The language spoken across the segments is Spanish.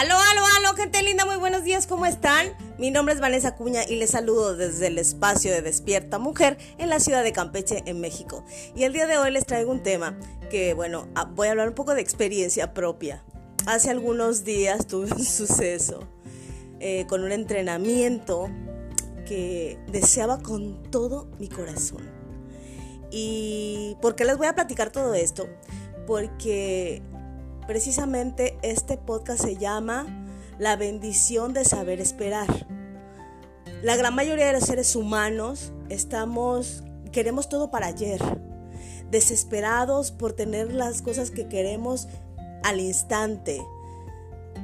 Aló, aló, aló, gente linda, muy buenos días, ¿cómo están? Mi nombre es Vanessa Cuña y les saludo desde el espacio de Despierta Mujer en la ciudad de Campeche, en México. Y el día de hoy les traigo un tema que, bueno, ah, voy a hablar un poco de experiencia propia. Hace algunos días tuve un suceso eh, con un entrenamiento que deseaba con todo mi corazón. ¿Y por qué les voy a platicar todo esto? Porque Precisamente este podcast se llama La bendición de saber esperar. La gran mayoría de los seres humanos estamos queremos todo para ayer, desesperados por tener las cosas que queremos al instante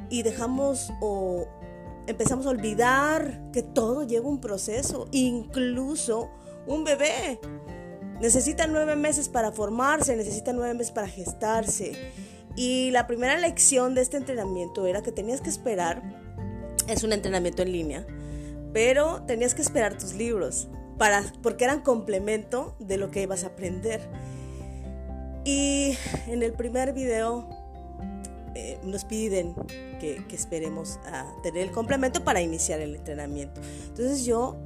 y dejamos o empezamos a olvidar que todo lleva un proceso, incluso un bebé. Necesita nueve meses para formarse, necesita nueve meses para gestarse. Y la primera lección de este entrenamiento era que tenías que esperar, es un entrenamiento en línea, pero tenías que esperar tus libros para, porque eran complemento de lo que ibas a aprender. Y en el primer video eh, nos piden que, que, esperemos a tener el complemento para iniciar el entrenamiento. Entonces yo,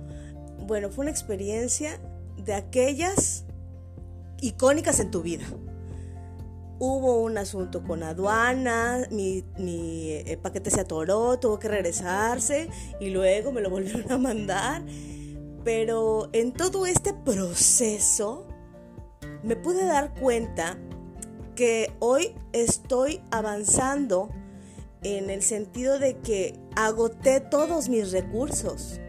bueno, fue una experiencia de aquellas icónicas en tu vida hubo un asunto con aduana, mi, eh, paquete se atoró, tuvo que regresarse y luego me lo volvieron a mandar. Pero en todo este proceso me pude dar cuenta que hoy estoy avanzando en el sentido de que agoté todos mis recursos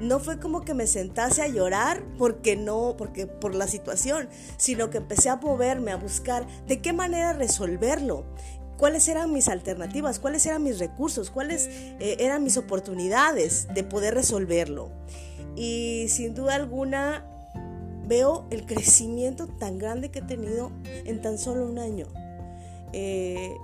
no fue como que me sentase a llorar porque no, porque por la situación, sino que empecé a moverme, a buscar de qué manera resolverlo cuáles eran mis alternativas, cuáles eran mis recursos, cuáles eh, eran mis oportunidades de poder resolverlo. Y sin duda alguna veo el crecimiento tan grande que he tenido en tan solo un año. Eh,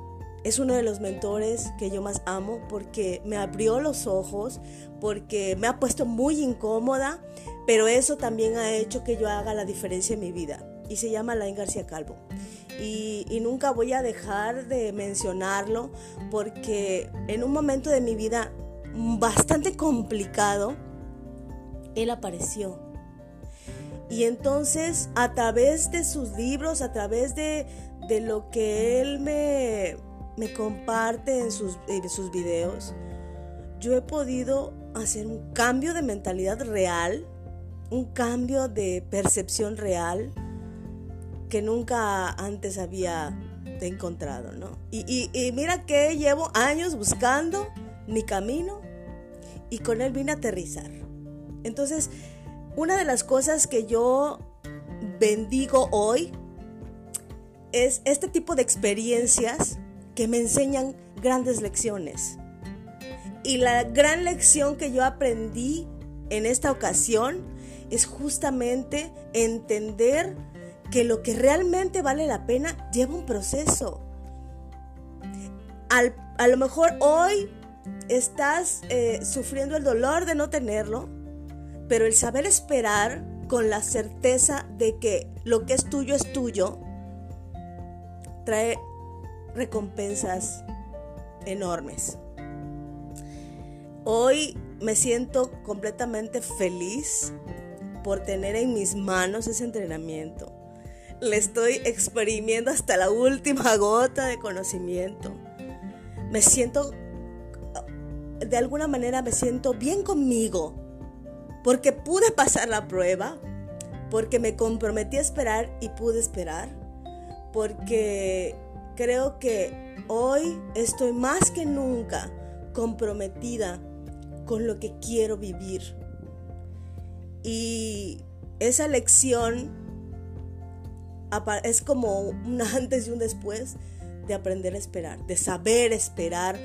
es uno de los mentores que yo más amo porque me abrió los ojos, porque me ha puesto muy incómoda, pero eso también ha hecho que yo haga la diferencia en mi vida. Y se llama Lain García Calvo. Y, y nunca voy a dejar de mencionarlo porque en un momento de mi vida bastante complicado, él apareció. Y entonces a través de sus libros, a través de, de lo que él me, me comparte en sus, sus videos, yo he podido hacer un cambio de mentalidad real, un cambio de percepción real que nunca antes había encontrado, ¿no? Y, y, mira que llevo años buscando mi camino y con él vine a aterrizar. Entonces, una de las cosas que yo bendigo hoy es este tipo de experiencias que me enseñan grandes lecciones. Y la gran lección que yo aprendí en esta ocasión es justamente entender que lo que realmente vale la pena lleva un proceso. a lo mejor hoy estás eh, sufriendo el dolor de no tenerlo, pero el saber esperar con la certeza de que lo que es tuyo es tuyo, trae recompensas enormes. Hoy me siento completamente feliz por tener en mis manos ese entrenamiento. Le estoy exprimiendo hasta la última gota de conocimiento. Me siento, de alguna manera me siento bien conmigo, porque pude pasar la prueba, porque me comprometí a esperar y pude esperar, porque creo que hoy estoy más que nunca comprometida con lo que quiero vivir. Y esa lección es como un antes y un después de aprender a esperar, de saber esperar,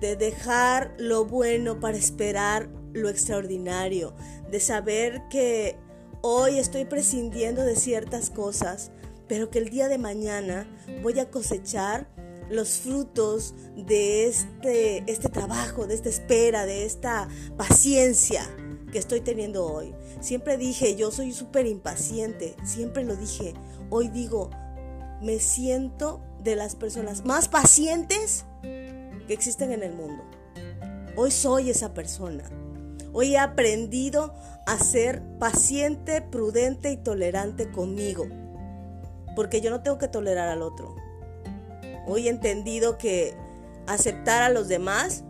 de dejar lo bueno para esperar lo extraordinario, de saber que hoy estoy prescindiendo de ciertas cosas pero que el día de mañana voy a cosechar los frutos de este, este trabajo, de esta espera, de esta paciencia que estoy teniendo hoy. Siempre dije, yo soy súper impaciente, siempre lo dije. Hoy digo, me siento de las personas más pacientes que existen en el mundo. Hoy soy esa persona. Hoy he aprendido a ser paciente, prudente y tolerante conmigo. Porque yo no tengo que tolerar al otro. Hoy he entendido que aceptar a los demás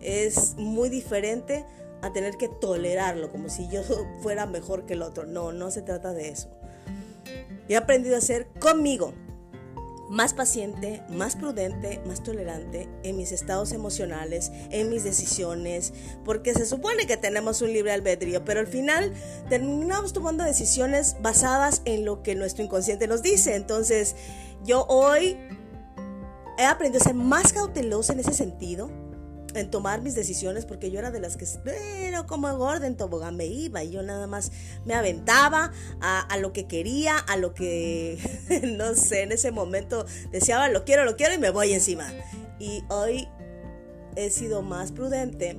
es muy diferente a tener que tolerarlo, como si yo fuera mejor que el otro. No, no se trata de eso. He aprendido a ser conmigo más paciente, más prudente, más tolerante en mis estados emocionales, en mis decisiones, porque se supone que tenemos un libre albedrío, pero al final terminamos tomando decisiones basadas en lo que nuestro inconsciente nos dice. Entonces, yo hoy he aprendido a ser más cautelosa en ese sentido, en tomar mis decisiones, porque yo era de las que, pero como gorda en tobogán me iba y yo nada más me aventaba a, lo que quería, a lo que, no sé, en ese momento deseaba, lo quiero, lo quiero y me voy encima. Y hoy he sido más prudente.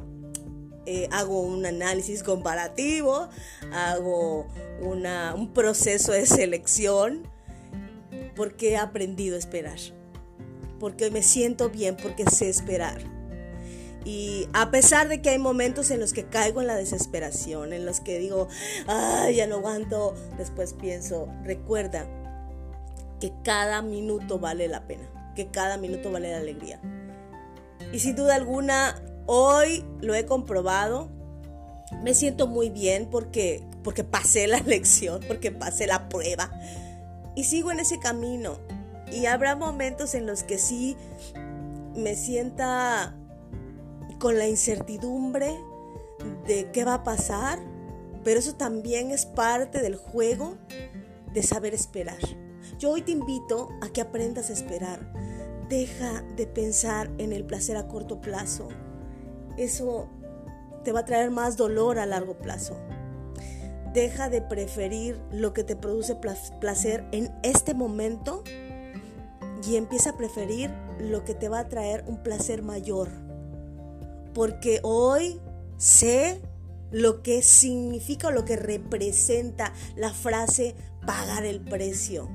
Eh, hago un análisis comparativo, hago una, un proceso de selección, porque he aprendido a esperar, porque me siento bien, porque sé esperar. Y a pesar de que hay momentos en los que caigo en la desesperación, en los que digo, ay, ya no aguanto, después pienso, recuerda que cada minuto vale la pena, que cada minuto vale la alegría. Y sin duda alguna, hoy lo he comprobado, me siento muy bien porque, porque pasé la lección, porque pasé la prueba y sigo en ese camino. Y habrá momentos en los que sí me sienta con la incertidumbre de qué va a pasar, pero eso también es parte del juego de saber esperar. Yo hoy te invito a que aprendas a esperar. Deja de pensar en el placer a corto plazo. Eso te va a traer más dolor a largo plazo. Deja de preferir lo que te produce placer en este momento y empieza a preferir lo que te va a traer un placer mayor porque hoy sé lo que significa o lo que representa la frase pagar el precio.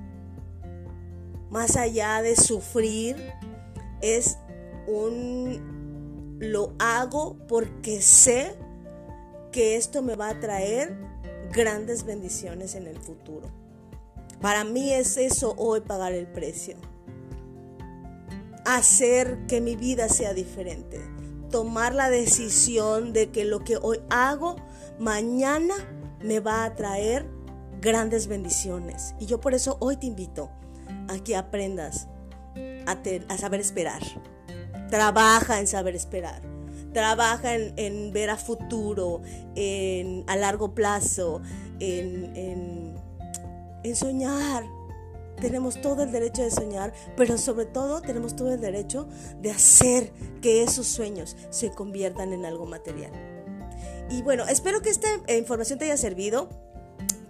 Más allá de sufrir, es un lo hago porque sé que esto me va a traer grandes bendiciones en el futuro. Para mí es eso hoy pagar el precio. Hacer que mi vida sea diferente tomar la decisión de que lo que hoy hago, mañana me va a traer grandes bendiciones. Y yo por eso hoy te invito a que aprendas a, saber esperar. Trabaja en saber esperar. Trabaja en, ver a futuro, en, a largo plazo, en, en soñar, tenemos todo el derecho de soñar, pero sobre todo tenemos todo el derecho de hacer que esos sueños se conviertan en algo material. Y bueno, espero que esta información te haya servido.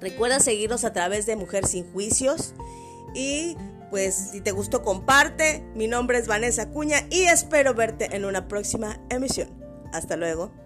Recuerda seguirnos a través de Mujer Sin Juicios. Y pues si te gustó, comparte. Mi nombre es Vanessa Cuña y espero verte en una próxima emisión. Hasta luego.